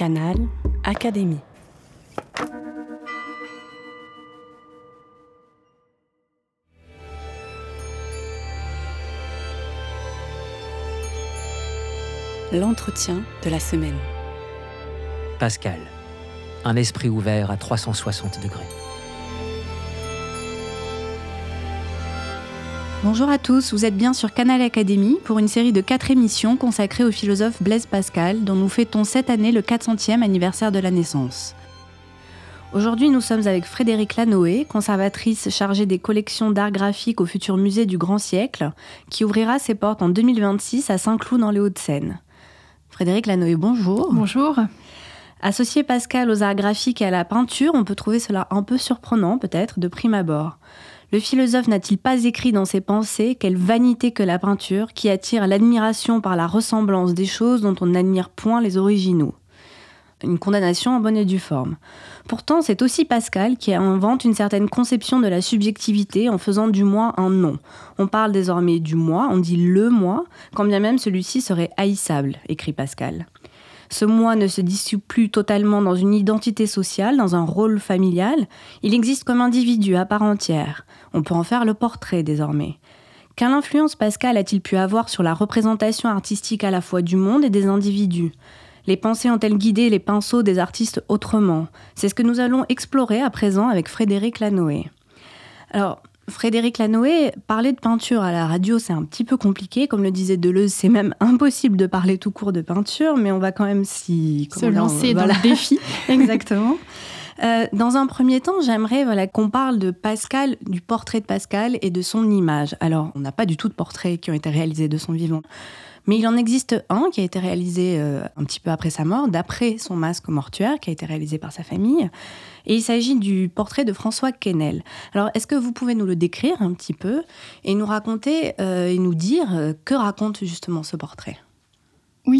Canal Académie. L'entretien de la semaine. Pascal, un esprit ouvert à 360 degrés. Bonjour à tous, vous êtes bien sur Canal Académie pour une série de quatre émissions consacrées au philosophe Blaise Pascal, dont nous fêtons cette année le 400e anniversaire de la naissance. Aujourd'hui, nous sommes avec Frédéric Lanoé, conservatrice chargée des collections d'art graphique au futur musée du Grand Siècle, qui ouvrira ses portes en 2026 à Saint-Cloud dans les Hauts-de-Seine. Frédéric Lanoé, bonjour. Bonjour. Associer Pascal aux arts graphiques et à la peinture, on peut trouver cela un peu surprenant peut-être de prime abord. Le philosophe n'a-t-il pas écrit dans ses pensées quelle vanité que la peinture qui attire l'admiration par la ressemblance des choses dont on n'admire point les originaux Une condamnation en bonne et due forme. Pourtant, c'est aussi Pascal qui invente une certaine conception de la subjectivité en faisant du moi un nom. On parle désormais du moi, on dit le moi, quand bien même celui-ci serait haïssable, écrit Pascal. Ce moi ne se dissout plus totalement dans une identité sociale, dans un rôle familial, il existe comme individu à part entière. On peut en faire le portrait désormais. Quelle influence Pascal a-t-il pu avoir sur la représentation artistique à la fois du monde et des individus? Les pensées ont-elles guidé les pinceaux des artistes autrement? C'est ce que nous allons explorer à présent avec Frédéric Lanoé. Alors, Frédéric Lanoé, parler de peinture à la radio, c'est un petit peu compliqué. Comme le disait Deleuze, c'est même impossible de parler tout court de peinture, mais on va quand même s'y... Se lancer dans le défi. Exactement. Euh, dans un premier temps, j'aimerais voilà, qu'on parle de Pascal, du portrait de Pascal et de son image. Alors, on n'a pas du tout de portraits qui ont été réalisés de son vivant. Mais il en existe un qui a été réalisé euh, un petit peu après sa mort, d'après son masque mortuaire, qui a été réalisé par sa famille. Et il s'agit du portrait de François Quesnel. Alors, est-ce que vous pouvez nous le décrire un petit peu et nous raconter euh, et nous dire que raconte justement ce portrait?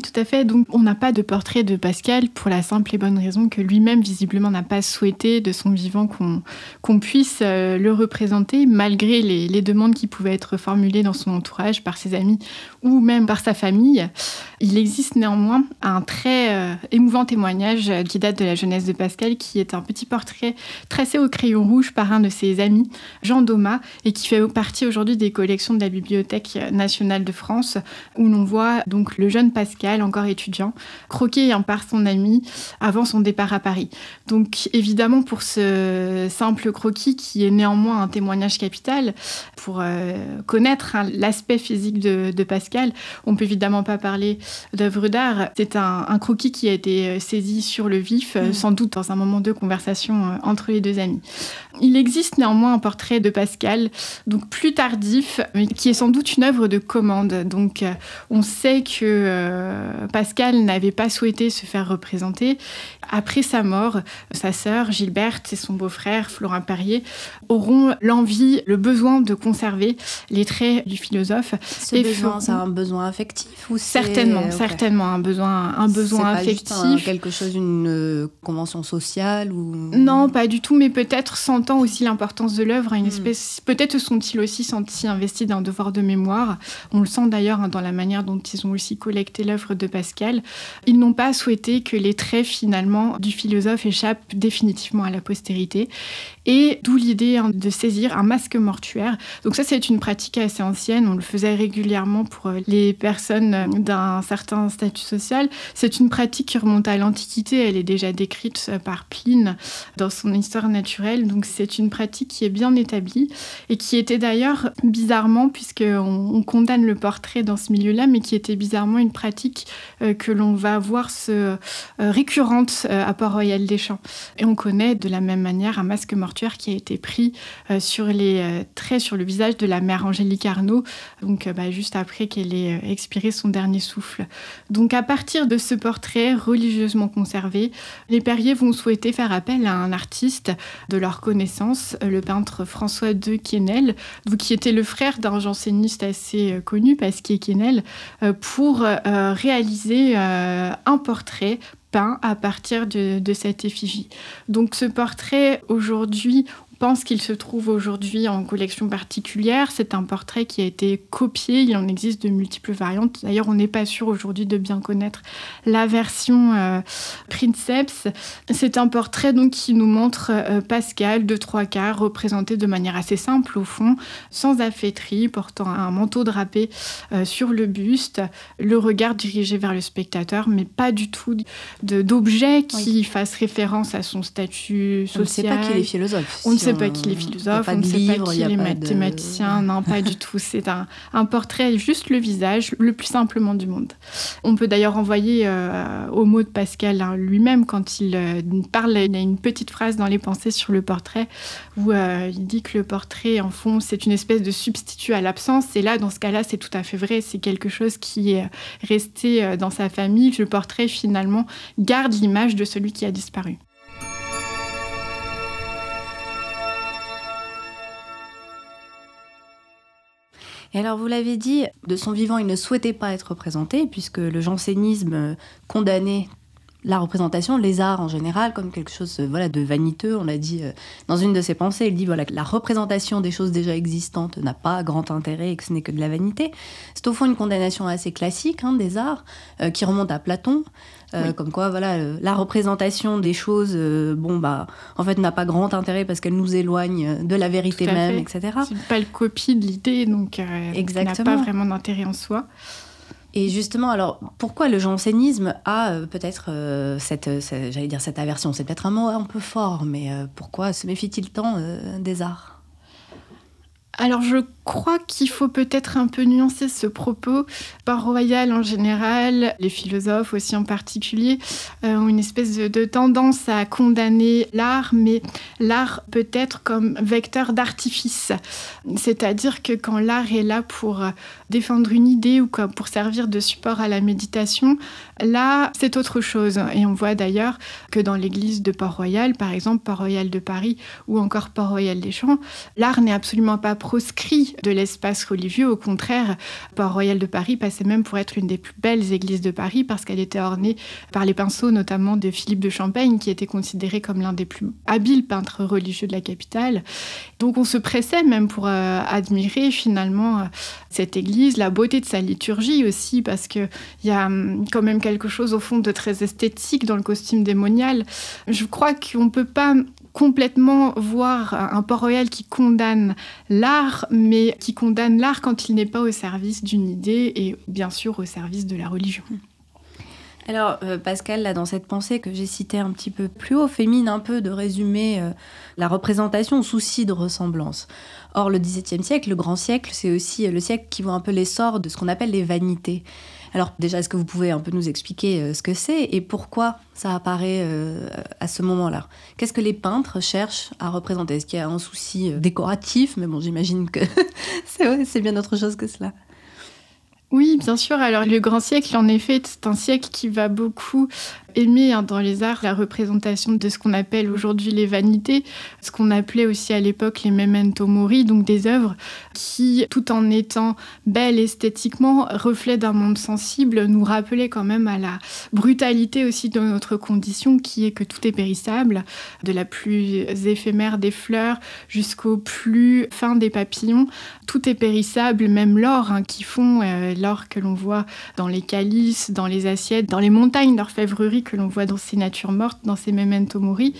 Tout à fait. Donc, on n'a pas de portrait de Pascal pour la simple et bonne raison que lui-même, visiblement, n'a pas souhaité de son vivant qu'on puisse euh, le représenter, malgré les, demandes qui pouvaient être formulées dans son entourage, par ses amis ou même par sa famille. Il existe néanmoins un très euh, émouvant témoignage qui date de la jeunesse de Pascal, qui est un petit portrait tracé au crayon rouge par un de ses amis, Jean Domas, et qui fait partie aujourd'hui des collections de la Bibliothèque nationale de France, où l'on voit donc le jeune Pascal Encore étudiant, croqué par son ami avant son départ à Paris. Donc évidemment pour ce simple croquis qui est néanmoins un témoignage capital, pour euh, connaître hein, l'aspect physique de, Pascal, on peut évidemment pas parler d'œuvre d'art. C'est un, croquis qui a été euh, saisi sur le vif, euh, mm. sans doute dans un moment de conversation entre les deux amis. Il existe néanmoins un portrait de Pascal, donc plus tardif, mais qui est sans doute une œuvre de commande. Donc on sait que euh, Pascal n'avait pas souhaité se faire représenter. Après sa mort, sa sœur Gilberte et son beau-frère Florent Perrier auront l'envie, le besoin de conserver les traits du philosophe. Ce besoin, c'est un besoin affectif ou certainement, certainement un besoin, un besoin affectif. quelque chose, une euh, convention sociale ou non, pas du tout, mais peut-être sentant aussi l'importance de l'œuvre, une hmm. espèce. Peut-être sont-ils aussi sentis investis d'un devoir de mémoire. On le sent d'ailleurs hein, dans la manière dont ils ont aussi collecté l'œuvre de Pascal. Ils n'ont pas souhaité que les traits finalement du philosophe échappent définitivement à la postérité. Et d'où l'idée hein, de saisir un masque mortuaire. Donc ça, c'est une pratique assez ancienne. On le faisait régulièrement pour euh, les personnes euh, d'un certain statut social. C'est une pratique qui remonte à l'Antiquité. Elle est déjà décrite euh, par Pline dans son histoire naturelle. Donc c'est une pratique qui est bien établie et qui était d'ailleurs bizarrement, puisqu'on on condamne le portrait dans ce milieu-là, mais qui était bizarrement une pratique que l'on va voir se, récurrente à Port-Royal des Champs. Et on connaît de la même manière un masque mortuaire qui a été pris euh, sur les euh, traits sur le visage de la mère Angélique Arnaud, donc euh, bah, juste après qu'elle ait expiré son dernier souffle. Donc à partir de ce portrait religieusement conservé, les Perriers vont souhaiter faire appel à un artiste de leur connaissance, le peintre François de Quesnel, qui était le frère d'un janséniste assez connu, Pasquier Quesnel, pour un portrait peint à partir de, cette effigie. Donc ce portrait, aujourd'hui, pense qu'il se trouve aujourd'hui en collection particulière. C'est un portrait qui a été copié. Il en existe de multiples variantes. D'ailleurs, on n'est pas sûr aujourd'hui de bien connaître la version euh, Princeps. C'est un portrait donc qui nous montre euh, Pascal de trois quarts représenté de manière assez simple au fond, sans affaîtrie, portant un manteau drapé euh, sur le buste, le regard dirigé vers le spectateur, mais pas du tout d'objet qui fasse référence à son statut social. On ne sait pas qu'il est philosophe. On ne sait pas qu'il est philosophe, on ne sait pas qu'il est mathématicien. Non, pas du tout. C'est un, un, portrait, juste le visage, le plus simplement du monde. On peut d'ailleurs envoyer euh, au mot de Pascal hein, lui-même quand il euh, parle. Il y a une petite phrase dans les pensées sur le portrait où euh, il dit que le portrait, en fond, c'est une espèce de substitut à l'absence. Et là, dans ce cas-là, c'est tout à fait vrai. C'est quelque chose qui est resté dans sa famille. Le portrait, finalement, garde l'image de celui qui a disparu. Et alors, vous l'avez dit, de son vivant, il ne souhaitait pas être représenté, puisque le jansénisme condamnait la représentation, les arts en général, comme quelque chose euh, voilà, de vaniteux. On l'a dit euh, dans une de ses pensées, il dit voilà, que la représentation des choses déjà existantes n'a pas grand intérêt et que ce n'est que de la vanité. C'est au fond une condamnation assez classique hein, des arts, euh, qui remonte à Platon. Comme quoi, voilà, la représentation des choses, bon bah, en fait, n'a pas grand intérêt parce qu'elle nous éloigne de la vérité même, etc. C'est pas le copie de l'idée, donc n'a pas vraiment d'intérêt en soi. Et justement, alors pourquoi le jansénisme a euh, peut-être euh, cette, euh, j'allais dire cette aversion? C'est peut-être un mot un peu fort, mais pourquoi se méfie-t-il tant des arts? Alors je crois qu'il faut peut-être un peu nuancer ce propos. Par royal en général, les philosophes aussi en particulier, euh, ont une espèce de, tendance à condamner l'art, mais l'art peut être comme vecteur d'artifice. C'est-à-dire que quand l'art est là pour défendre une idée ou pour servir de support à la méditation, là, c'est autre chose. Et on voit d'ailleurs que dans l'église de Port-Royal, par exemple, Port-Royal de Paris ou encore Port-Royal des Champs, l'art n'est absolument pas proscrit de l'espace religieux. Au contraire, Port-Royal de Paris passait même pour être une des plus belles églises de Paris parce qu'elle était ornée par les pinceaux notamment de Philippe de Champagne qui était considéré comme l'un des plus habiles peintres religieux de la capitale. Donc on se pressait même pour euh, admirer finalement euh, cette église, la beauté de sa liturgie aussi parce qu'il y a hum, quand même quelque chose au fond de très esthétique dans le costume démonial. Je crois qu'on ne peut pas complètement voir un Port-Royal qui condamne l'art, mais qui condamne l'art quand il n'est pas au service d'une idée et bien sûr au service de la religion. Alors, euh, Pascal, là, dans cette pensée que j'ai citée un petit peu plus haut, fémine un peu de résumer euh, la représentation au souci de ressemblance. Or, le XVIIe siècle, le grand siècle, c'est aussi le siècle qui voit un peu l'essor de ce qu'on appelle les vanités. Alors déjà, est-ce que vous pouvez un peu nous expliquer euh, ce que c'est et pourquoi ça apparaît euh, à ce moment-là? Qu'est-ce que les peintres cherchent à représenter? Est-ce qu'il y a un souci euh, décoratif? Mais bon, j'imagine que c'est bien autre chose que cela. Oui, bien sûr. Alors le grand siècle, en effet, c'est un siècle qui va beaucoup aimer hein, dans les arts la représentation de ce qu'on appelle aujourd'hui les vanités, ce qu'on appelait aussi à l'époque les memento mori, donc des œuvres qui, tout en étant belles esthétiquement, reflets d'un monde sensible, nous rappelaient quand même à la brutalité aussi de notre condition, qui est que tout est périssable, de la plus éphémère des fleurs jusqu'au plus fin des papillons, tout est périssable, même l'or hein, qui font, euh, l'or que l'on voit dans les calices, dans les assiettes, dans les montagnes d'orfèvrerie que l'on voit dans ces natures mortes, dans ces memento mori,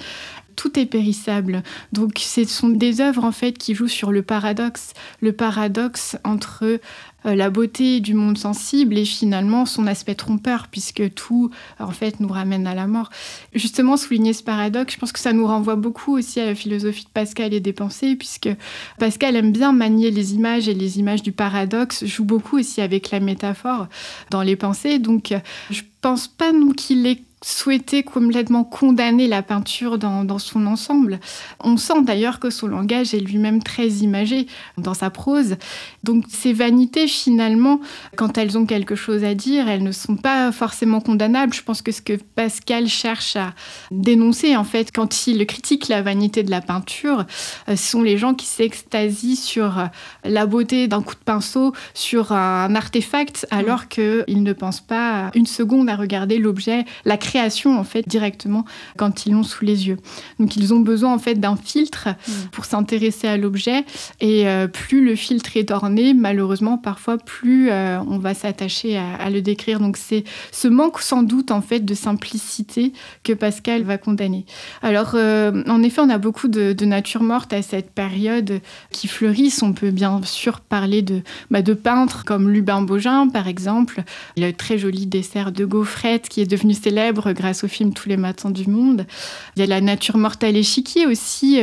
tout est périssable. Donc ce sont des œuvres en fait qui jouent sur le paradoxe, le paradoxe entre euh, la beauté du monde sensible et finalement son aspect trompeur puisque tout en fait nous ramène à la mort. Justement souligner ce paradoxe, je pense que ça nous renvoie beaucoup aussi à la philosophie de Pascal et des pensées puisque Pascal aime bien manier les images et les images du paradoxe joue beaucoup aussi avec la métaphore dans les pensées. Donc je pense pas non qu'il est souhaiter complètement condamner la peinture dans, son ensemble. On sent d'ailleurs que son langage est lui-même très imagé dans sa prose. Donc ces vanités, finalement, quand elles ont quelque chose à dire, elles ne sont pas forcément condamnables. Je pense que ce que Pascal cherche à dénoncer, en fait, quand il critique la vanité de la peinture, euh, ce sont les gens qui s'extasient sur euh, la beauté d'un coup de pinceau, sur un artefact, alors qu'ils ne pensent pas une seconde à regarder l'objet, la création création en fait directement quand ils l'ont sous les yeux. Donc ils ont besoin en fait d'un filtre mm. pour s'intéresser à l'objet et euh, plus le filtre est orné, malheureusement parfois plus euh, on va s'attacher à, le décrire. Donc c'est ce manque sans doute en fait de simplicité que Pascal va condamner. Alors euh, en effet on a beaucoup de, nature morte à cette période qui fleurissent. On peut bien sûr parler de, bah, de peintres comme Lubin Bogin par exemple. Il a un très joli dessert de gaufrette qui est devenu célèbre grâce au film Tous les matins du monde. Il y a la nature morte à l'échiquier aussi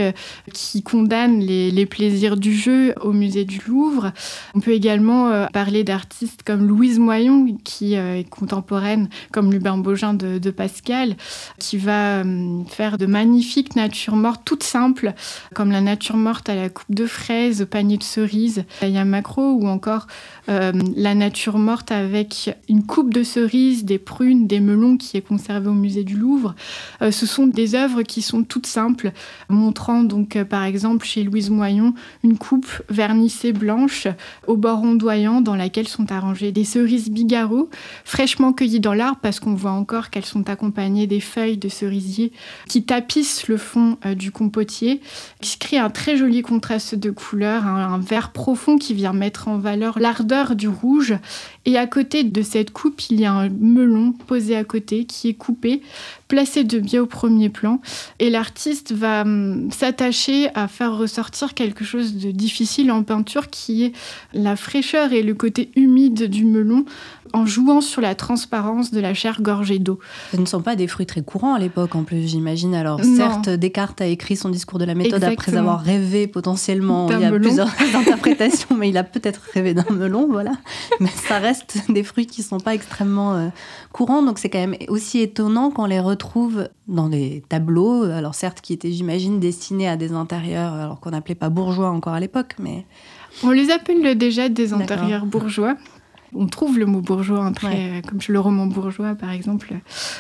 qui condamne les, plaisirs du jeu au musée du Louvre. On peut également euh, parler d'artistes comme Louise Moyon, qui euh, est contemporaine, comme Lubin Bogin de, Pascal, qui va euh, faire de magnifiques natures mortes toutes simples, comme la nature morte à la coupe de fraises, au panier de cerises, il y a Macro, ou encore la nature morte avec une coupe de cerises, des prunes, des melons qui est conservée au musée du Louvre. ce sont des œuvres qui sont toutes simples, montrant donc par exemple chez Louise Moyon une coupe vernissée blanche au bord ondoyant dans laquelle sont arrangées des cerises bigarreau fraîchement cueillies dans l'arbre parce qu'on voit encore qu'elles sont accompagnées des feuilles de cerisier qui tapissent le fond euh, du compotier, qui crée un très joli contraste de couleurs, un vert profond qui vient mettre en valeur l'ardeur du rouge. Et à côté de cette coupe, il y a un melon posé à côté qui est coupé placé de biais au premier plan. Et l'artiste va hum, s'attacher à faire ressortir quelque chose de difficile en peinture qui est la fraîcheur et le côté humide du melon en jouant sur la transparence de la chair gorgée d'eau. Ce ne sont pas des fruits très courants à l'époque en plus, j'imagine. Alors certes, Descartes a écrit son discours de la méthode après avoir rêvé potentiellement, il y a plusieurs interprétations, mais il a peut-être rêvé d'un melon, voilà. Mais ça reste des fruits qui ne sont pas extrêmement euh, courants, donc c'est quand même aussi étonnant qu'on les retrouve dans des tableaux, alors certes qui étaient, j'imagine, destinés à des intérieurs, alors qu'on n'appelait pas bourgeois encore à l'époque, mais... On les appelle déjà des intérieurs bourgeois on trouve le mot bourgeois après, euh, comme le roman bourgeois par exemple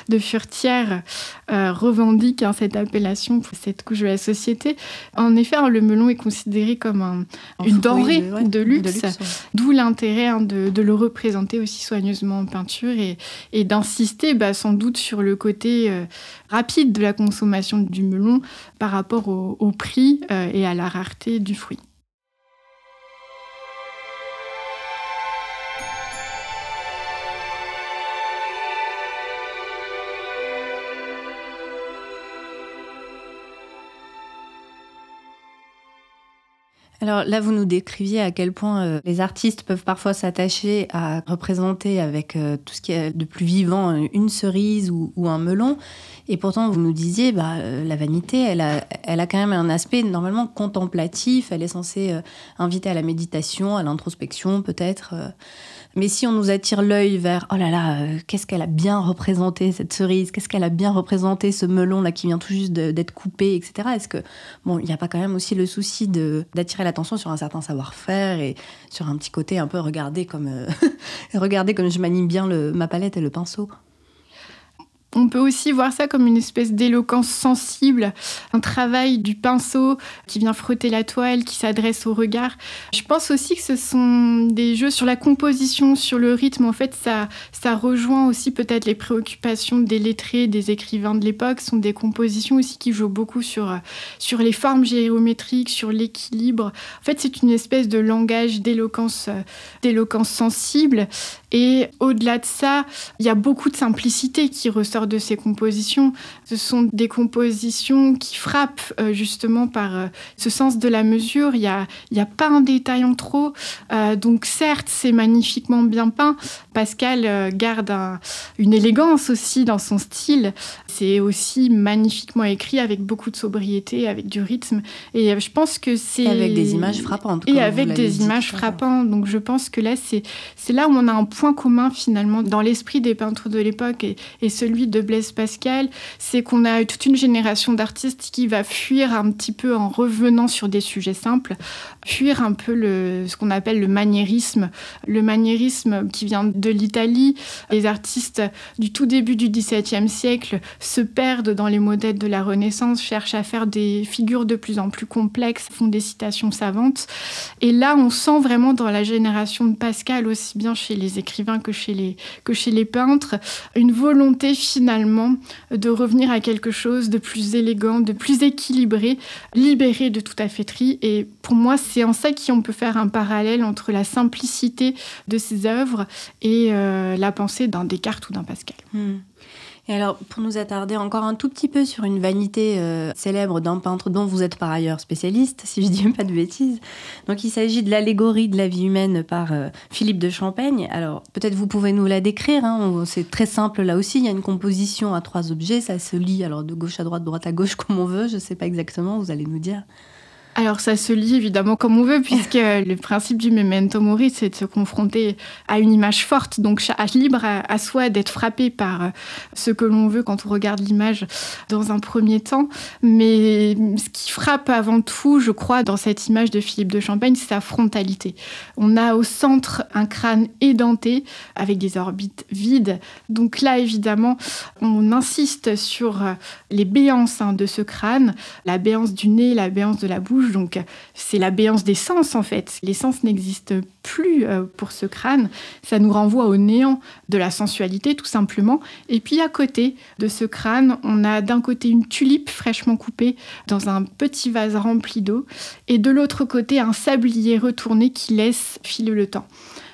de Furtière euh, revendique hein, cette appellation pour cette couche de la société. En effet, hein, le melon est considéré comme une denrée de, luxe, d'où l'intérêt hein, de, le représenter aussi soigneusement en peinture et, d'insister bah, sans doute sur le côté euh, rapide de la consommation du melon par rapport au prix et à la rareté du fruit. Alors là, vous nous décriviez à quel point euh, les artistes peuvent parfois s'attacher à représenter avec euh, tout ce qui est de plus vivant une cerise ou, un melon. Et pourtant, vous nous disiez, bah, euh, la vanité, elle a, elle a quand même un aspect normalement contemplatif. Elle est censée inviter à la méditation, à l'introspection peut-être. Mais si on nous attire l'œil vers oh là là, euh, qu'est-ce qu'elle a bien représenté cette cerise, qu'est-ce qu'elle a bien représenté ce melon là qui vient tout juste d'être coupé, etc. Est-ce que bon, il n'y a pas quand même aussi le souci d'attirer l'attention sur un certain savoir-faire et sur un petit côté un peu regarder comme euh, comme je manie bien ma palette et le pinceau? On peut aussi voir ça comme une espèce d'éloquence sensible, un travail du pinceau qui vient frotter la toile, qui s'adresse au regard. Je pense aussi que ce sont des jeux sur la composition, sur le rythme. En fait, ça, ça rejoint aussi peut-être les préoccupations des lettrés, des écrivains de l'époque. Ce sont des compositions aussi qui jouent beaucoup sur, sur les formes géométriques, sur l'équilibre. En fait, c'est une espèce de langage d'éloquence, d'éloquence sensible. Et au-delà de ça, il y a beaucoup de simplicité qui ressort de ces compositions. Ce sont des compositions qui frappent euh, justement par euh, ce sens de la mesure. Il n'y a, y a pas un détail en trop. Euh, donc certes, c'est magnifiquement bien peint. Pascal garde une élégance aussi dans son style. C'est aussi magnifiquement écrit avec beaucoup de sobriété, avec du rythme. Et je pense que c'est... avec des images frappantes. Et avec des images frappantes. Donc je pense que là, c'est là où on a un point commun finalement dans l'esprit des peintres de l'époque et, celui de Blaise Pascal, c'est qu'on a toute une génération d'artistes qui va fuir un petit peu en revenant sur des sujets simples, fuir un peu le, ce qu'on appelle le maniérisme, le maniérisme qui vient de l'Italie. Les artistes du tout début du XVIIe siècle se perdent dans les modèles de la Renaissance, cherchent à faire des figures de plus en plus complexes, font des citations savantes. Et là, on sent vraiment dans la génération de Pascal, aussi bien chez les écrivains que chez les, que chez les peintres, une volonté finalement finalement de revenir à quelque chose de plus élégant, de plus équilibré, libéré de toute affaîtrie. Et pour moi, c'est en ça qu'on peut faire un parallèle entre la simplicité de ses œuvres et euh, la pensée d'un Descartes ou d'un Pascal. Hmm. Et alors, pour nous attarder encore un tout petit peu sur une vanité euh, célèbre d'un peintre dont vous êtes par ailleurs spécialiste, si je dis pas de bêtises. Donc, il s'agit de l'allégorie de la vie humaine par euh, Philippe de Champaigne. Alors, peut-être vous pouvez nous la décrire. Hein. C'est très simple là aussi. Il y a une composition à trois objets. Ça se lit alors de gauche à droite, droite à gauche, comme on veut. Je ne sais pas exactement. Vous allez nous dire. Alors ça se lit évidemment comme on veut, puisque le principe du memento mori, c'est de se confronter à une image forte. Donc libre à, soi d'être frappé par euh, ce que l'on veut quand on regarde l'image dans un premier temps. Mais ce qui frappe avant tout, je crois, dans cette image de Philippe de Champagne, c'est sa frontalité. On a au centre un crâne édenté avec des orbites vides. Donc là, évidemment, on insiste sur euh, les béances hein, de ce crâne, la béance du nez, la béance de la bouche donc c'est la béance des sens en fait. Les sens n'existent plus euh, pour ce crâne. Ça nous renvoie au néant de la sensualité tout simplement. Et puis à côté de ce crâne, on a d'un côté une tulipe fraîchement coupée dans un petit vase rempli d'eau et de l'autre côté un sablier retourné qui laisse filer le temps.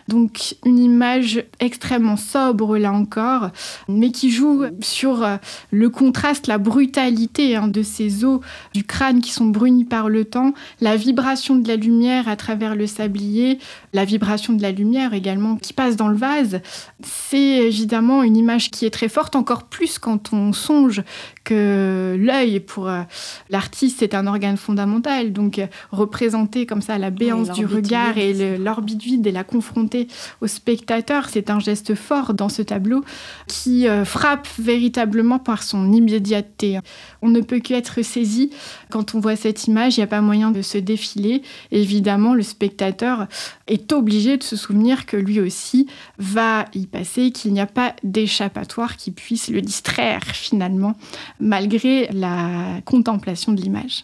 Donc une image extrêmement sobre là encore, mais qui joue sur euh, le contraste, la brutalité hein, de ces os du crâne qui sont brunis par le temps, la vibration de la lumière à travers le sablier, la vibration de la lumière également qui passe dans le vase. C'est évidemment une image qui est très forte, encore plus quand on songe que l'œil pour euh, l'artiste c'est un organe fondamental. Donc représenter comme ça la béance du regard et l'orbite vide et la confronter au spectateur, c'est un geste fort dans ce tableau qui euh, frappe véritablement par son immédiateté. On ne peut qu'être saisi quand on voit cette image, il n'y a pas moyen de se défiler. évidemment, le spectateur est obligé de se souvenir que lui aussi va y passer, qu'il n'y a pas d'échappatoire qui puisse le distraire finalement malgré la contemplation de l'image.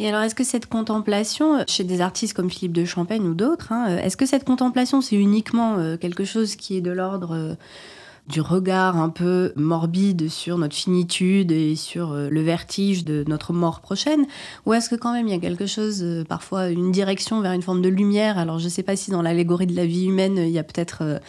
Et alors, est-ce que cette contemplation, chez des artistes comme Philippe de Champagne ou d'autres, hein, est-ce que cette contemplation, c'est uniquement euh, quelque chose qui est de l'ordre euh, du regard un peu morbide sur notre finitude et sur euh, le vertige de notre mort prochaine? Ou est-ce que quand même il y a quelque chose, parfois une direction vers une forme de lumière? Alors, je ne sais pas si dans l'allégorie de la vie humaine, il y a peut-être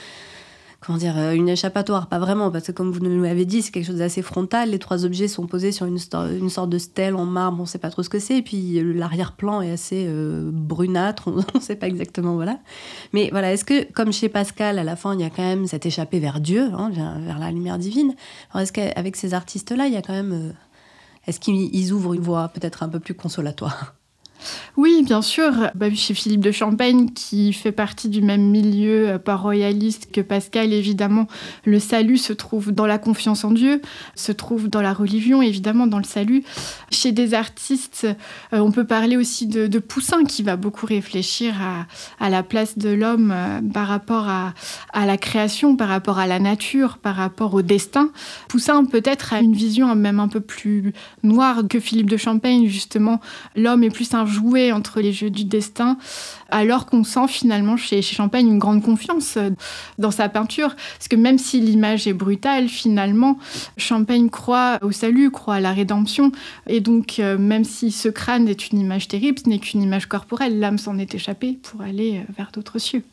comment dire, euh, une échappatoire, pas vraiment, parce que comme vous nous l'avez dit, c'est quelque chose d'assez frontal. Les trois objets sont posés sur une, sorte de stèle en marbre, on ne sait pas trop ce que c'est, et puis l'arrière-plan est assez euh, brunâtre, on ne sait pas exactement, voilà. Mais voilà, est-ce que, comme chez Pascal, à la fin, il y a quand même cette échappée vers Dieu, hein, vers la lumière divine Alors est-ce qu'avec ces artistes-là, il y a quand même... Euh, est-ce qu'ils ouvrent une voie peut-être un peu plus consolatoire? Oui, bien sûr. Bah, chez Philippe de Champagne, qui fait partie du même milieu euh, pas royaliste que Pascal, évidemment, le salut se trouve dans la confiance en Dieu, se trouve dans la religion, évidemment, dans le salut. Chez des artistes, euh, on peut parler aussi de, Poussin, qui va beaucoup réfléchir à, la place de l'homme euh, par rapport à, la création, par rapport à la nature, par rapport au destin. Poussin, peut-être, a une vision même un peu plus noire que Philippe de Champagne, justement. L'homme est plus un jouer entre les jeux du destin, alors qu'on sent finalement chez, Champagne une grande confiance euh, dans sa peinture. Parce que même si l'image est brutale, finalement, Champagne croit au salut, croit à la rédemption. Et donc, euh, même si ce crâne est une image terrible, ce n'est qu'une image corporelle, l'âme s'en est échappée pour aller euh, vers d'autres cieux.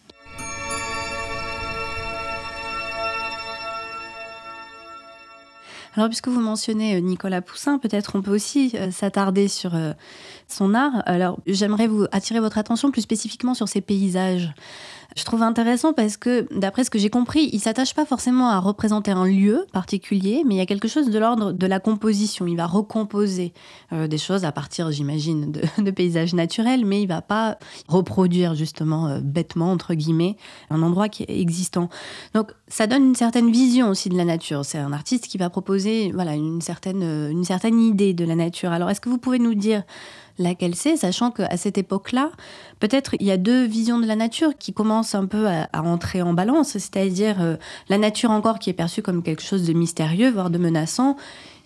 Alors, puisque vous mentionnez Nicolas Poussin, peut-être on peut aussi s'attarder sur son art. Alors, j'aimerais vous attirer votre attention plus spécifiquement sur ses paysages. Je trouve intéressant parce que, d'après ce que j'ai compris, il s'attache pas forcément à représenter un lieu particulier, mais il y a quelque chose de l'ordre de la composition. Il va recomposer euh, des choses à partir, j'imagine, de, paysages naturels, mais il va pas reproduire justement euh, bêtement entre guillemets un endroit qui est existant. Donc, ça donne une certaine vision aussi de la nature. C'est un artiste qui va proposer, voilà, une certaine, une certaine idée de la nature. Alors, est-ce que vous pouvez nous dire laquelle c'est, sachant qu'à cette époque-là, peut-être il y a deux visions de la nature qui commencent un peu à, entrer en balance, c'est-à-dire euh, la nature encore qui est perçue comme quelque chose de mystérieux, voire de menaçant,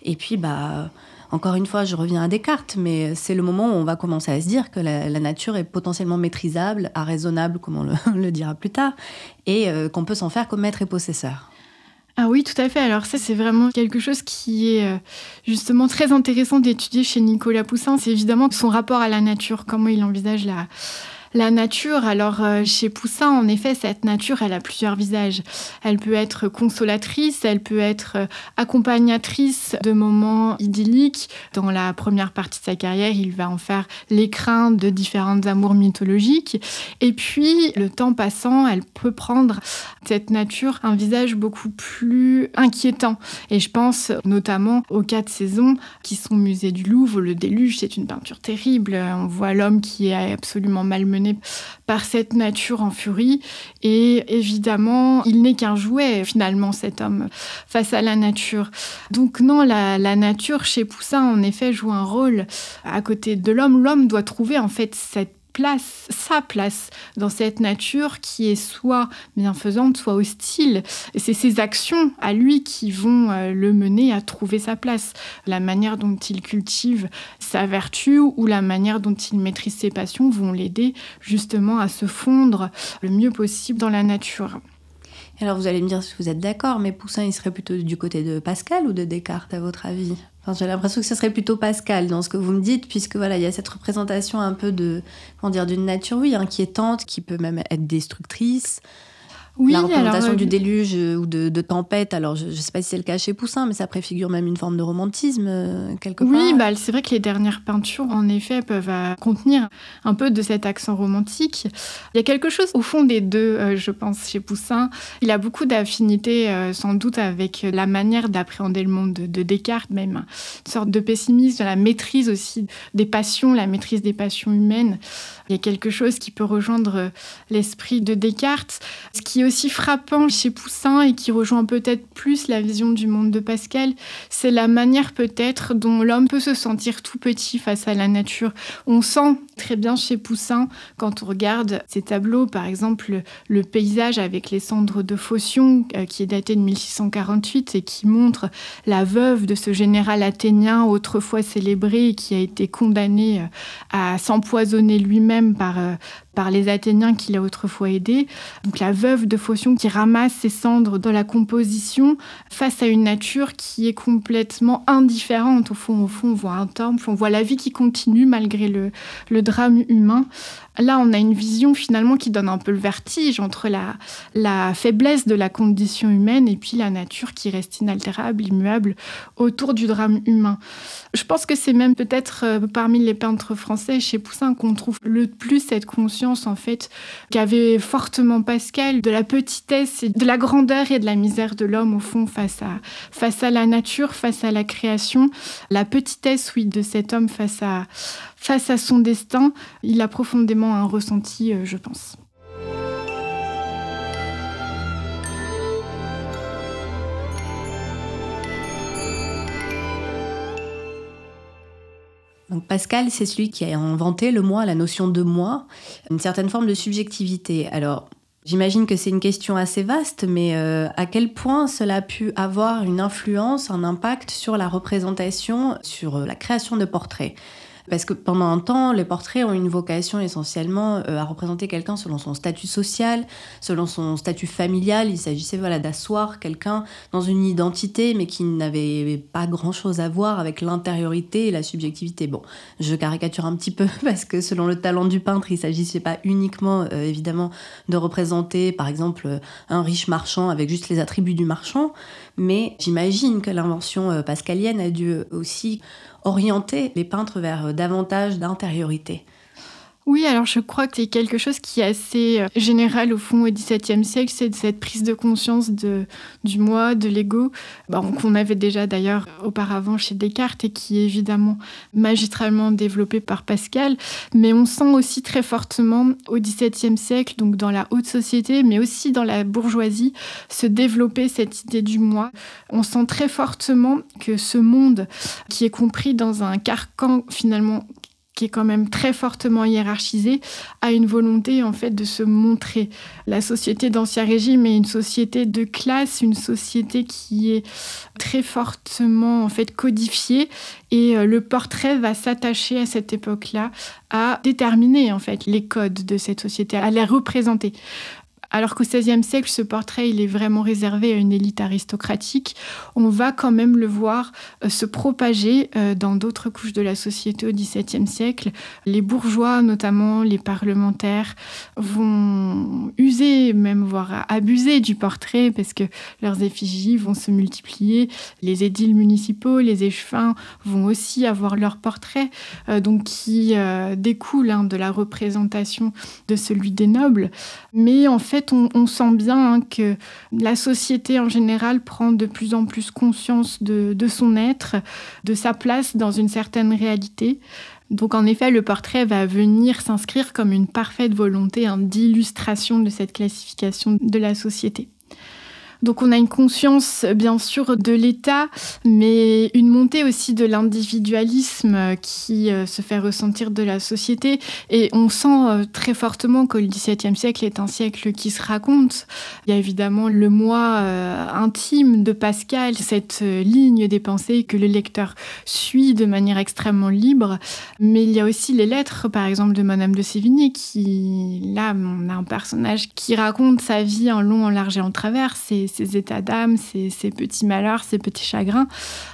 et puis bah encore une fois, je reviens à Descartes, mais c'est le moment où on va commencer à se dire que la, nature est potentiellement maîtrisable, raisonnable, comme on le, dira plus tard, et euh, qu'on peut s'en faire comme maître et possesseur. Ah oui, tout à fait. Alors ça, c'est vraiment quelque chose qui est euh, justement très intéressant d'étudier chez Nicolas Poussin. C'est évidemment son rapport à la nature, comment il envisage la, la nature, alors euh, chez Poussin, en effet, cette nature, elle a plusieurs visages. Elle peut être consolatrice, elle peut être euh, accompagnatrice de moments idylliques. Dans la première partie de sa carrière, il va en faire l'écrin de différentes amours mythologiques. Et puis, le temps passant, elle peut prendre cette nature un visage beaucoup plus inquiétant. Et je pense notamment aux quatre saisons qui sont au musée du Louvre. Le déluge, c'est une peinture terrible. On voit l'homme qui est absolument malmené par cette nature en furie. Et évidemment, il n'est qu'un jouet, finalement, cet homme, face à la nature. Donc non, la, la nature, chez Poussin, en effet, joue un rôle à côté de l'homme. L'homme doit trouver, en fait, cette place, sa place dans cette nature qui est soit bienfaisante, soit hostile. Et c'est ses actions à lui qui vont euh, le mener à trouver sa place. La manière dont il cultive sa vertu ou la manière dont il maîtrise ses passions vont l'aider justement à se fondre le mieux possible dans la nature. Alors vous allez me dire si vous êtes d'accord, mais Poussin, il serait plutôt du côté de Pascal ou de Descartes, à votre avis? J'ai l'impression que ce serait plutôt Pascal dans ce que vous me dites, puisque voilà, il y a cette représentation un peu de, comment dire, d'une nature, oui, inquiétante, qui peut même être destructrice. Oui, la représentation du euh, déluge euh, ou de, tempête, alors je ne sais pas si c'est le cas chez Poussin, mais ça préfigure même une forme de romantisme euh, quelque part. Oui, bah, c'est vrai que les dernières peintures, en effet, peuvent contenir un peu de cet accent romantique. Il y a quelque chose au fond des deux, je pense, chez Poussin. Il a beaucoup d'affinités, sans doute, avec la manière d'appréhender le monde de, de, Descartes, même une sorte de pessimisme, la maîtrise aussi des passions, la maîtrise des passions humaines. Il y a quelque chose qui peut rejoindre l'esprit de Descartes. Ce qui est aussi frappant chez Poussin et qui rejoint peut-être plus la vision du monde de Pascal, c'est la manière peut-être dont l'homme peut se sentir tout petit face à la nature. On sent très bien chez Poussin quand on regarde ces tableaux, par exemple le paysage avec les cendres de Phocion, euh, qui est daté de 1648 et qui montre la veuve de ce général athénien autrefois célébré qui a été condamné euh, à s'empoisonner lui-même par, euh, par les Athéniens qu'il a autrefois aidés. Donc la veuve de Phocion qui ramasse ses cendres dans la composition face à une nature qui est complètement indifférente. Au fond, au fond on voit un temple, on voit la vie qui continue malgré le drame humain. Là, on a une vision finalement qui donne un peu le vertige entre la, faiblesse de la condition humaine et puis la nature qui reste inaltérable, immuable autour du drame humain. Je pense que c'est même peut-être euh, parmi les peintres français chez Poussin qu'on trouve le plus cette conscience en fait qu'avait fortement Pascal de la petitesse et de la grandeur et de la misère de l'homme au fond face à, face à la nature, face à la création. La petitesse, oui, de cet homme face à, face à son destin, il a profondément un ressenti, euh, je pense. Donc Pascal, c'est celui qui a inventé le moi, la notion de moi, une certaine forme de subjectivité. Alors, j'imagine que c'est une question assez vaste, mais euh, à quel point cela a pu avoir une influence, un impact sur la représentation, sur euh, la création de portraits? Parce que pendant un temps, les portraits ont une vocation essentiellement euh, à représenter quelqu'un selon son statut social, selon son statut familial. Il s'agissait voilà, d'asseoir quelqu'un dans une identité, mais qui n'avait pas grand-chose à voir avec l'intériorité et la subjectivité. Bon, je caricature un petit peu parce que selon le talent du peintre, il ne s'agissait pas uniquement, euh, évidemment, de représenter, par exemple, un riche marchand avec juste les attributs du marchand, mais j'imagine que l'invention euh, pascalienne a dû aussi orienter les peintres vers euh, davantage d'intériorité. Oui, alors je crois que c'est quelque chose qui est assez euh, général au fond au XVIIe siècle, c'est cette prise de conscience de, du moi, de l'ego, qu'on avait déjà d'ailleurs auparavant chez Descartes et qui est évidemment magistralement développé par Pascal. Mais on sent aussi très fortement au XVIIe siècle, donc dans la haute société, mais aussi dans la bourgeoisie, se développer cette idée du moi. On sent très fortement que ce monde qui est compris dans un carcan finalement quand même très fortement hiérarchisée, a une volonté en fait de se montrer. La société d'Ancien Régime est une société de classe, une société qui est très fortement en fait codifiée et euh, le portrait va s'attacher à cette époque-là à déterminer en fait les codes de cette société, à les représenter Alors qu'au XVIe siècle, ce portrait, il est vraiment réservé à une élite aristocratique. On va quand même le voir euh, se propager euh, dans d'autres couches de la société au XVIIe siècle. Les bourgeois, notamment les parlementaires, vont user, même voire abuser du portrait parce que leurs effigies vont se multiplier. Les édiles municipaux, les échevins vont aussi avoir leur portrait, euh, donc qui découle hein, de la représentation de celui des nobles. Mais en fait, on, sent bien hein, que la société en général prend de plus en plus conscience de, son être, de sa place dans une certaine réalité. Donc en effet, le portrait va venir s'inscrire comme une parfaite volonté hein, d'illustration de cette classification de la société. Donc on a une conscience bien sûr de l'État, mais une montée aussi de l'individualisme qui euh, se fait ressentir de la société. Et on sent euh, très fortement que le XVIIe siècle est un siècle qui se raconte. Il y a évidemment le moi euh, intime de Pascal, cette ligne des pensées que le lecteur suit de manière extrêmement libre. Mais il y a aussi les lettres, par exemple, de Madame de Sévigné, qui, là, on a un personnage qui raconte sa vie en long, en large et en travers. Ses états d'âme, ses, petits malheurs, ses petits chagrins.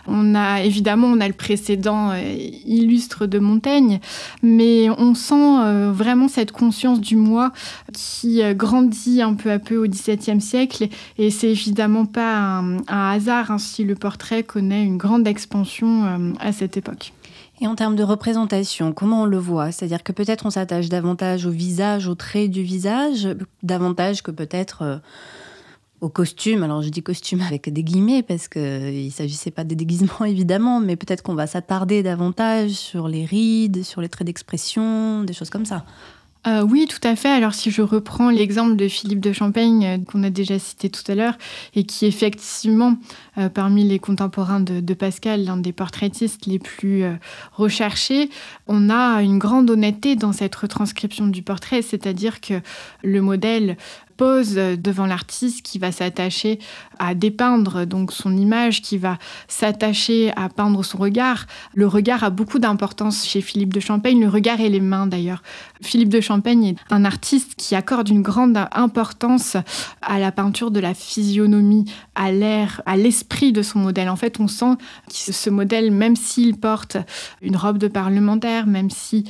On a évidemment, on a le précédent euh, illustre de Montaigne, mais on sent euh, vraiment cette conscience du moi qui euh, grandit un peu à peu au XVIIe siècle, et c'est évidemment pas un, hasard hein, si le portrait connaît une grande expansion à cette époque. Et en termes de représentation, comment on le voit? C'est-à-dire que peut-être on s'attache davantage au visage, au trait du visage, davantage que peut-être au costume. Alors je dis costume avec des guillemets parce qu'il ne s'agissait pas des déguisements évidemment, mais peut-être qu'on va s'attarder davantage sur les rides, sur les traits d'expression, des choses comme ça. Euh, oui, tout à fait. Alors si je reprends l'exemple de Philippe de Champaigne euh, qu'on a déjà cité tout à l'heure et qui effectivement euh, parmi les contemporains de, de Pascal, l'un des portraitistes les plus recherchés, on a une grande honnêteté dans cette retranscription du portrait, c'est-à-dire que le modèle pose devant l'artiste qui va s'attacher à dépeindre donc son image, qui va s'attacher à peindre son regard. Le regard a beaucoup d'importance chez Philippe de Champaigne, le regard et les mains d'ailleurs. Philippe de Champaigne est un artiste qui accorde une grande importance à la peinture de la physionomie, à l'air, à l'esprit de son modèle. En fait, on sent que ce modèle, même s'il porte une robe de parlementaire, même s'il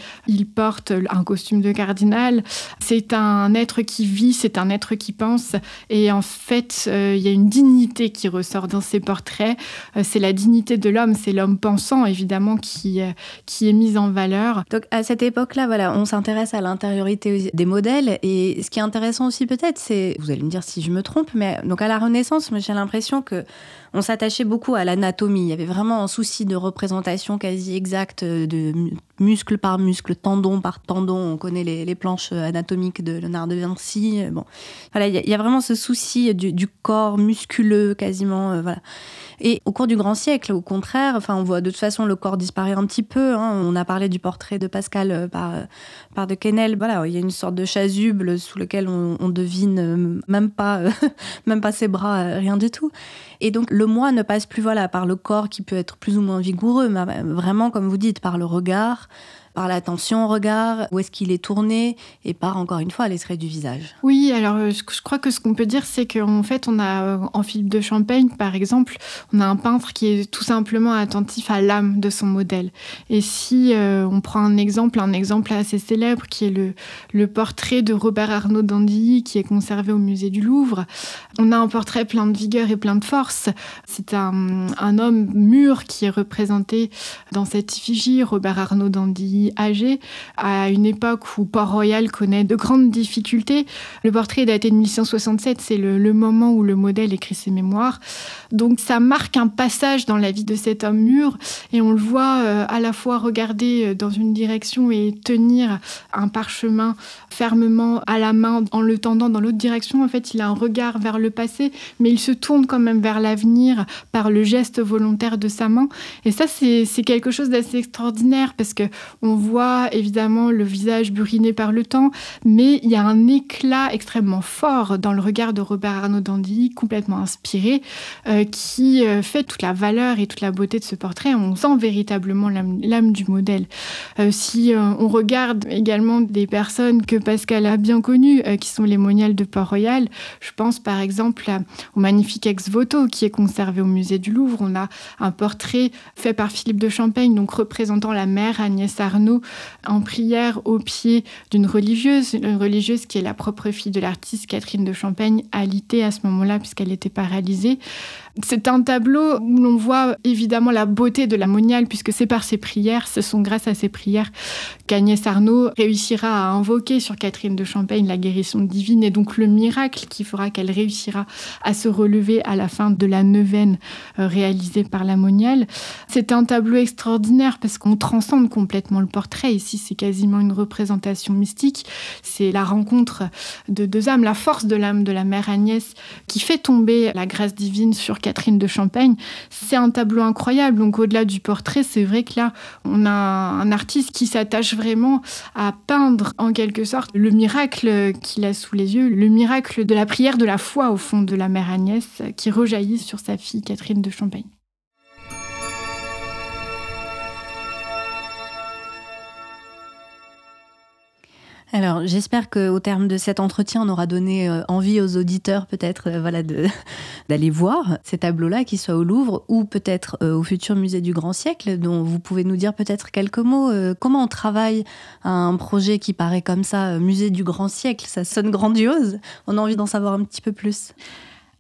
porte un costume de cardinal, c'est un être qui vit, c'est un être qui pense. Et en fait, euh, il y a une dignité qui ressort dans ces portraits. Euh, c'est la dignité de l'homme, c'est l'homme pensant, évidemment, qui, euh, qui est mise en valeur. Donc à cette époque-là, voilà, on s'intéresse à l'intériorité des modèles. Et ce qui est intéressant aussi peut-être, c'est, vous allez me dire si je me trompe, mais donc à la Renaissance, j'ai l'impression que on s'attachait beaucoup à l'anatomie. Il y avait vraiment un souci de représentation quasi exacte de muscle par muscle, tendon par tendon. On connaît les, planches anatomiques de Léonard de Vinci. Bon, voilà, il y, a vraiment ce souci du, corps musculeux quasiment. Euh. Et au cours du grand siècle, au contraire, enfin, on voit de toute façon le corps disparaît un petit peu. Hein. On a parlé du portrait de Pascal euh, par, de Quesnel. Voilà, il y a une sorte de chasuble sous lequel on, devine euh, même pas, même pas ses bras, rien du tout. Et donc le moi ne passe plus voilà par le corps qui peut être plus ou moins vigoureux, mais vraiment comme vous dites par le regard, par l'attention au regard, où est-ce qu'il est tourné, et par, encore une fois, les traits du visage. Oui, alors euh, je crois que ce qu'on peut dire, c'est qu'en fait, on a, euh, en Philippe de Champagne, par exemple, on a un peintre qui est tout simplement attentif à l'âme de son modèle. Et si euh, on prend un exemple, un exemple assez célèbre, qui est le, portrait de Robert Arnaud d'Andilly, qui est conservé au musée du Louvre, on a un portrait plein de vigueur et plein de force. C'est un, un homme mûr qui est représenté dans cette effigie, Robert Arnaud d'Andilly âgé, à une époque où Port-Royal connaît de grandes difficultés. Le portrait est daté de 1167, c'est le, moment où le modèle écrit ses mémoires. Donc ça marque un passage dans la vie de cet homme mûr, et on le voit euh, à la fois regarder euh, dans une direction et tenir un parchemin fermement à la main en le tendant dans l'autre direction. En fait, il a un regard vers le passé, mais il se tourne quand même vers l'avenir par le geste volontaire de sa main. Et ça, c'est quelque chose d'assez extraordinaire parce que on voit évidemment le visage buriné par le temps, mais il y a un éclat extrêmement fort dans le regard de Robert Arnaud d'Andy, complètement inspiré, euh, qui euh, fait toute la valeur et toute la beauté de ce portrait. On sent véritablement l'âme du modèle. Euh, si on regarde également des personnes que Pascal a bien connues, qui sont les moniales de Port-Royal, je pense par exemple au magnifique ex-voto qui est conservé au musée du Louvre. On a un portrait fait par Philippe de Champagne, donc représentant la mère Agnès Arnaud en prière au pied d'une religieuse, une religieuse qui est la propre fille de l'artiste Catherine de Champagne, alitée à ce moment-là puisqu'elle était paralysée. C'est un tableau où l'on voit évidemment la beauté de la moniale, puisque c'est par ses prières, ce sont grâce à ses prières qu'Agnès Arnaud réussira à invoquer sur Catherine de Champagne la guérison divine et donc le miracle qui fera qu'elle réussira à se relever à la fin de la neuvaine euh, réalisée par la. C'est un tableau extraordinaire parce qu'on transcende complètement le portrait. Ici, c'est quasiment une représentation mystique. C'est la rencontre de deux âmes, la force de l'âme de la mère Agnès qui fait tomber la grâce divine sur Catherine de Champagne. C'est un tableau incroyable. Donc au-delà du portrait, c'est vrai que là, on a un artiste qui s'attache vraiment à peindre en quelque sorte le miracle qu'il a sous les yeux, le miracle de la prière de la foi au fond de la mère Agnès qui rejaillit sur sa fille Catherine de Champagne. Alors, j'espère qu'au terme de cet entretien, on aura donné euh, envie aux auditeurs peut-être euh, d'aller voir ces tableaux-là, qu'ils soient au Louvre ou peut-être euh, au futur musée du Grand Siècle, dont vous pouvez nous dire peut-être quelques mots. comment on travaille un projet qui paraît comme ça, musée du Grand Siècle? Ça sonne grandiose. On a envie d'en savoir un petit peu plus.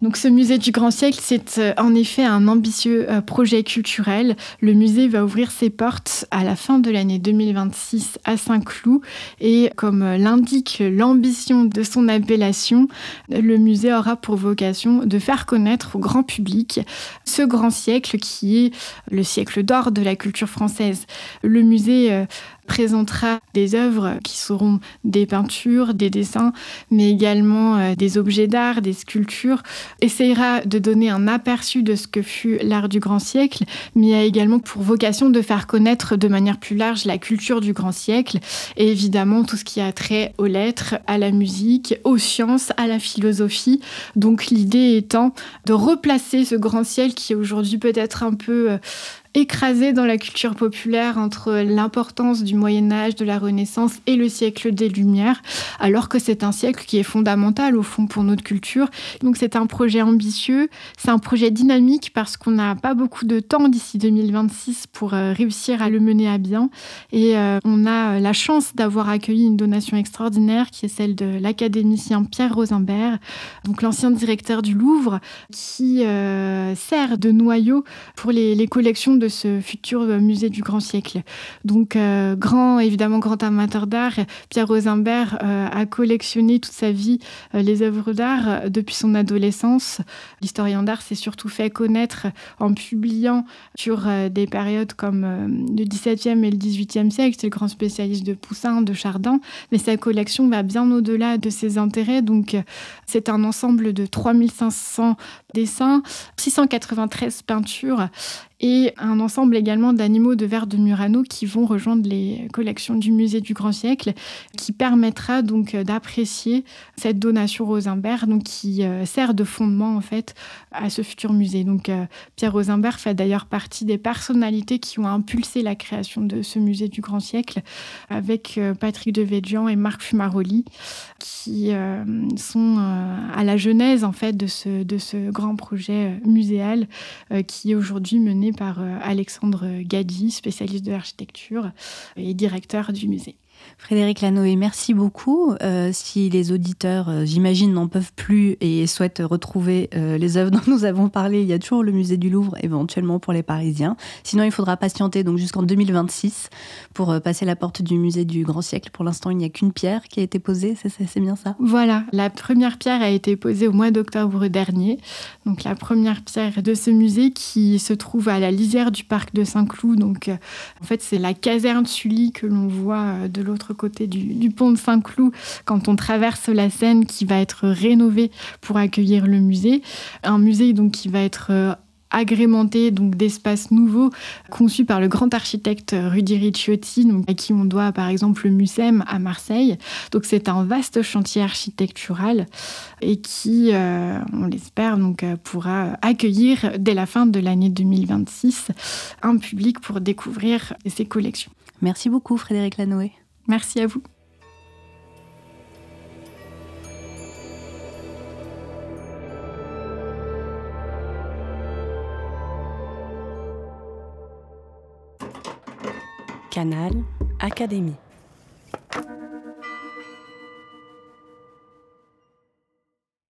Donc ce musée du grand siècle, c'est euh, en effet un ambitieux euh, projet culturel. Le musée va ouvrir ses portes à la fin de l'année 2026 à Saint-Cloud et comme euh, l'indique l'ambition de son appellation, le musée aura pour vocation de faire connaître au grand public ce grand siècle qui est le siècle d'or de la culture française. Le musée présentera des œuvres qui seront des peintures, des dessins, mais également euh, des objets d'art, des sculptures, essayera de donner un aperçu de ce que fut l'art du grand siècle, mais a également pour vocation de faire connaître de manière plus large la culture du grand siècle et évidemment tout ce qui a trait aux lettres, à la musique, aux sciences, à la philosophie. Donc l'idée étant de replacer ce grand siècle qui est aujourd'hui peut-être un peu euh, écrasé dans la culture populaire entre l'importance du Moyen Âge, de la Renaissance et le siècle des Lumières, alors que c'est un siècle qui est fondamental au fond pour notre culture. Donc c'est un projet ambitieux, c'est un projet dynamique parce qu'on n'a pas beaucoup de temps d'ici 2026 pour euh, réussir à le mener à bien. Et euh, on a euh, la chance d'avoir accueilli une donation extraordinaire qui est celle de l'académicien Pierre Rosenberg, donc l'ancien directeur du Louvre, qui sert de noyau pour les, les collections de ce futur musée du grand siècle. Donc, euh, grand, évidemment, grand amateur d'art, Pierre Rosenberg euh, a collectionné toute sa vie euh, les œuvres d'art depuis son adolescence. L'historien d'art s'est surtout fait connaître en publiant sur des périodes comme le XVIIe et le XVIIIe siècle. C'est le grand spécialiste de Poussin, de Chardin, mais sa collection va bien au-delà de ses intérêts. Donc, c'est un ensemble de 3500 dessins, 693 peintures et un ensemble également d'animaux de verre de Murano qui vont rejoindre les collections du musée du Grand Siècle, qui permettra donc d'apprécier cette donation Rosenberg, donc qui euh, sert de fondement en fait à ce futur musée. Donc euh, Pierre Rosenberg fait d'ailleurs partie des personnalités qui ont impulsé la création de ce musée du Grand Siècle, avec euh, Patrick Devedjian et Marc Fumaroli, qui sont à la genèse en fait de ce, de ce grand projet muséal qui est aujourd'hui mené par euh, Alexandre Gadji, spécialiste de l'architecture et directeur du musée. Frédéric Lanoé, merci beaucoup. Euh, si les auditeurs, euh, j'imagine, n'en peuvent plus et souhaitent retrouver euh, les œuvres dont nous avons parlé, il y a toujours le musée du Louvre, éventuellement pour les Parisiens. Sinon, il faudra patienter donc jusqu'en 2026 pour passer la porte du musée du Grand Siècle. Pour l'instant, il n'y a qu'une pierre qui a été posée, c'est bien ça? Voilà, la première pierre a été posée au mois d'octobre dernier. Donc la première pierre de ce musée qui se trouve à la lisière du parc de Saint-Cloud. Donc en fait, c'est la caserne Sully que l'on voit de l'autre côté du, pont de Saint-Cloud quand on traverse la Seine qui va être rénovée pour accueillir le musée. Un musée donc qui va être euh, agrémenté donc d'espaces nouveaux conçus par le grand architecte Rudy Ricciotti, à qui on doit par exemple le Mucem à Marseille. Donc c'est un vaste chantier architectural et qui, euh, on l'espère, donc euh, pourra accueillir dès la fin de l'année 2026 un public pour découvrir ses collections. Merci beaucoup Frédéric Lanoé. Merci à vous. Canal Académie.